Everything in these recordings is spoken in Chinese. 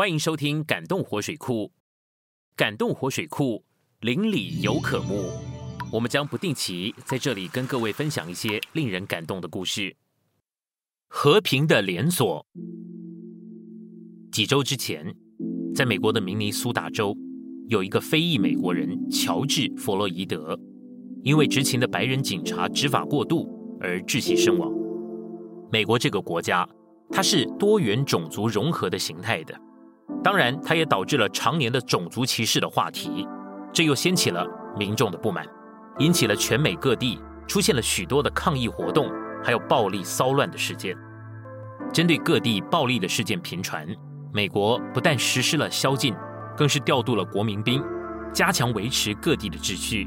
欢迎收听《感动活水库》，感动活水库邻里有可慕。我们将不定期在这里跟各位分享一些令人感动的故事。和平的连锁。几周之前，在美国的明尼苏达州，有一个非裔美国人乔治·弗洛伊德，因为执勤的白人警察执法过度而窒息身亡。美国这个国家，它是多元种族融合的形态的。当然，它也导致了常年的种族歧视的话题，这又掀起了民众的不满，引起了全美各地出现了许多的抗议活动，还有暴力骚乱的事件。针对各地暴力的事件频传，美国不但实施了宵禁，更是调度了国民兵，加强维持各地的秩序。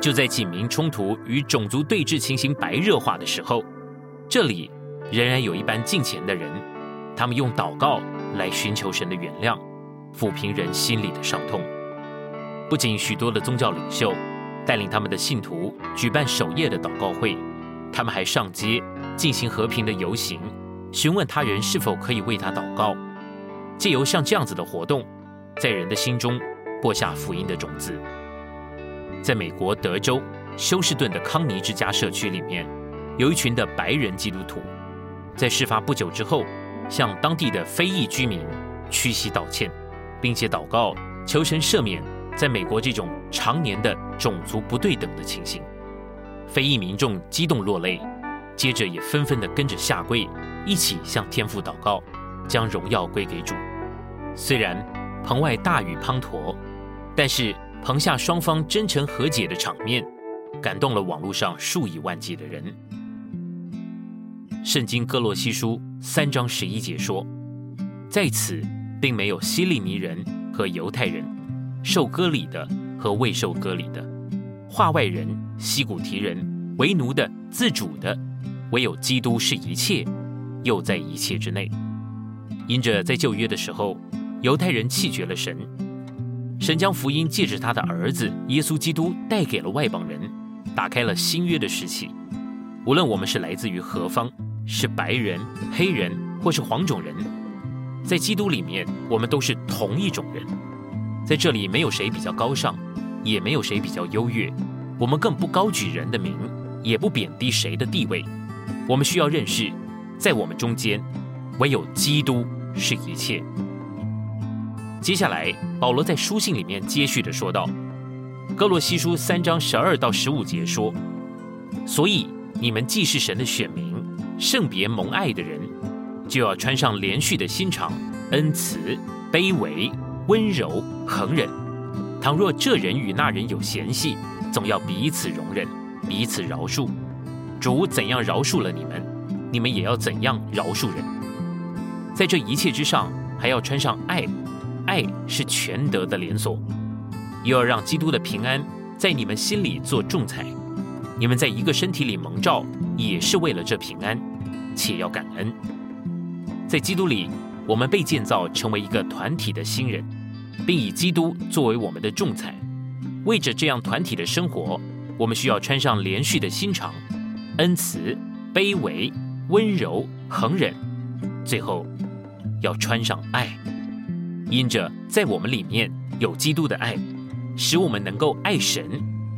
就在警民冲突与种族对峙情形白热化的时候，这里仍然有一班敬虔的人，他们用祷告。来寻求神的原谅，抚平人心里的伤痛。不仅许多的宗教领袖带领他们的信徒举办守夜的祷告会，他们还上街进行和平的游行，询问他人是否可以为他祷告。借由像这样子的活动，在人的心中播下福音的种子。在美国德州休斯顿的康尼之家社区里面，有一群的白人基督徒，在事发不久之后。向当地的非裔居民屈膝道歉，并且祷告求神赦免，在美国这种常年的种族不对等的情形，非裔民众激动落泪，接着也纷纷的跟着下跪，一起向天父祷告，将荣耀归给主。虽然棚外大雨滂沱，但是棚下双方真诚和解的场面，感动了网络上数以万计的人。圣经哥罗西书三章十一节说，在此并没有希利尼人和犹太人，受割礼的和未受割礼的，化外人、西古提人、为奴的、自主的，唯有基督是一切，又在一切之内。因着在旧约的时候，犹太人弃绝了神，神将福音借着他的儿子耶稣基督带给了外邦人，打开了新约的时期。无论我们是来自于何方。是白人、黑人或是黄种人，在基督里面，我们都是同一种人。在这里，没有谁比较高尚，也没有谁比较优越。我们更不高举人的名，也不贬低谁的地位。我们需要认识，在我们中间，唯有基督是一切。接下来，保罗在书信里面接续的说道：“哥罗西书三章十二到十五节说，所以你们既是神的选民。”圣别蒙爱的人，就要穿上连续的心肠、恩慈、卑微、温柔、恒忍。倘若这人与那人有嫌隙，总要彼此容忍，彼此饶恕。主怎样饶恕了你们，你们也要怎样饶恕人。在这一切之上，还要穿上爱。爱是全德的连锁，又要让基督的平安在你们心里做仲裁。你们在一个身体里蒙召，也是为了这平安。且要感恩，在基督里，我们被建造成为一个团体的新人，并以基督作为我们的仲裁。为着这样团体的生活，我们需要穿上连续的心肠、恩慈、卑微、温柔、恒忍，最后要穿上爱。因着在我们里面有基督的爱，使我们能够爱神、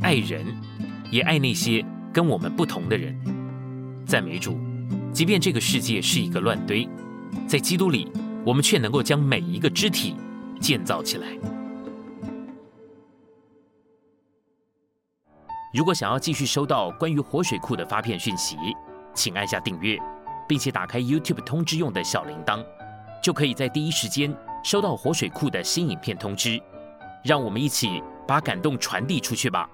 爱人，也爱那些跟我们不同的人。赞美主。即便这个世界是一个乱堆，在基督里，我们却能够将每一个肢体建造起来。如果想要继续收到关于活水库的发片讯息，请按下订阅，并且打开 YouTube 通知用的小铃铛，就可以在第一时间收到活水库的新影片通知。让我们一起把感动传递出去吧。